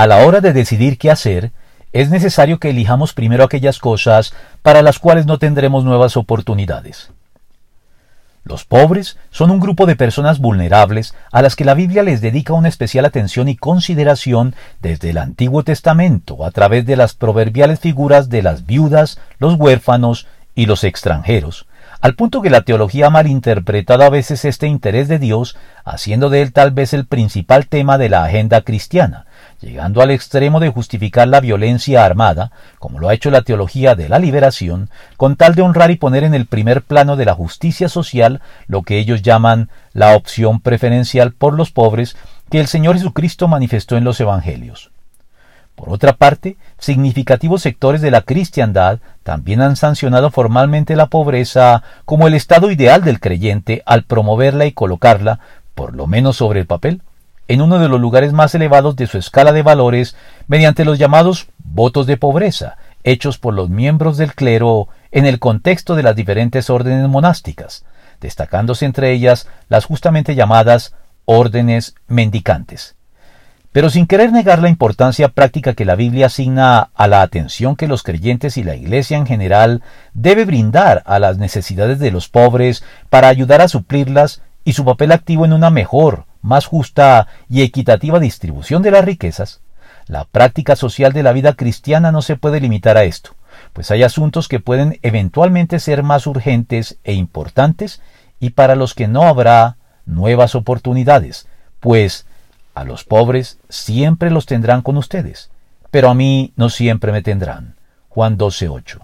a la hora de decidir qué hacer, es necesario que elijamos primero aquellas cosas para las cuales no tendremos nuevas oportunidades. Los pobres son un grupo de personas vulnerables a las que la Biblia les dedica una especial atención y consideración desde el Antiguo Testamento a través de las proverbiales figuras de las viudas, los huérfanos y los extranjeros, al punto que la teología ha malinterpretado a veces este interés de Dios, haciendo de él tal vez el principal tema de la agenda cristiana, llegando al extremo de justificar la violencia armada, como lo ha hecho la teología de la liberación, con tal de honrar y poner en el primer plano de la justicia social lo que ellos llaman la opción preferencial por los pobres que el Señor Jesucristo manifestó en los Evangelios. Por otra parte, significativos sectores de la cristiandad también han sancionado formalmente la pobreza como el estado ideal del creyente al promoverla y colocarla, por lo menos sobre el papel, en uno de los lugares más elevados de su escala de valores mediante los llamados votos de pobreza, hechos por los miembros del clero en el contexto de las diferentes órdenes monásticas, destacándose entre ellas las justamente llamadas órdenes mendicantes. Pero sin querer negar la importancia práctica que la Biblia asigna a la atención que los creyentes y la Iglesia en general debe brindar a las necesidades de los pobres para ayudar a suplirlas y su papel activo en una mejor, más justa y equitativa distribución de las riquezas, la práctica social de la vida cristiana no se puede limitar a esto, pues hay asuntos que pueden eventualmente ser más urgentes e importantes y para los que no habrá nuevas oportunidades, pues a los pobres siempre los tendrán con ustedes, pero a mí no siempre me tendrán. Juan 12:8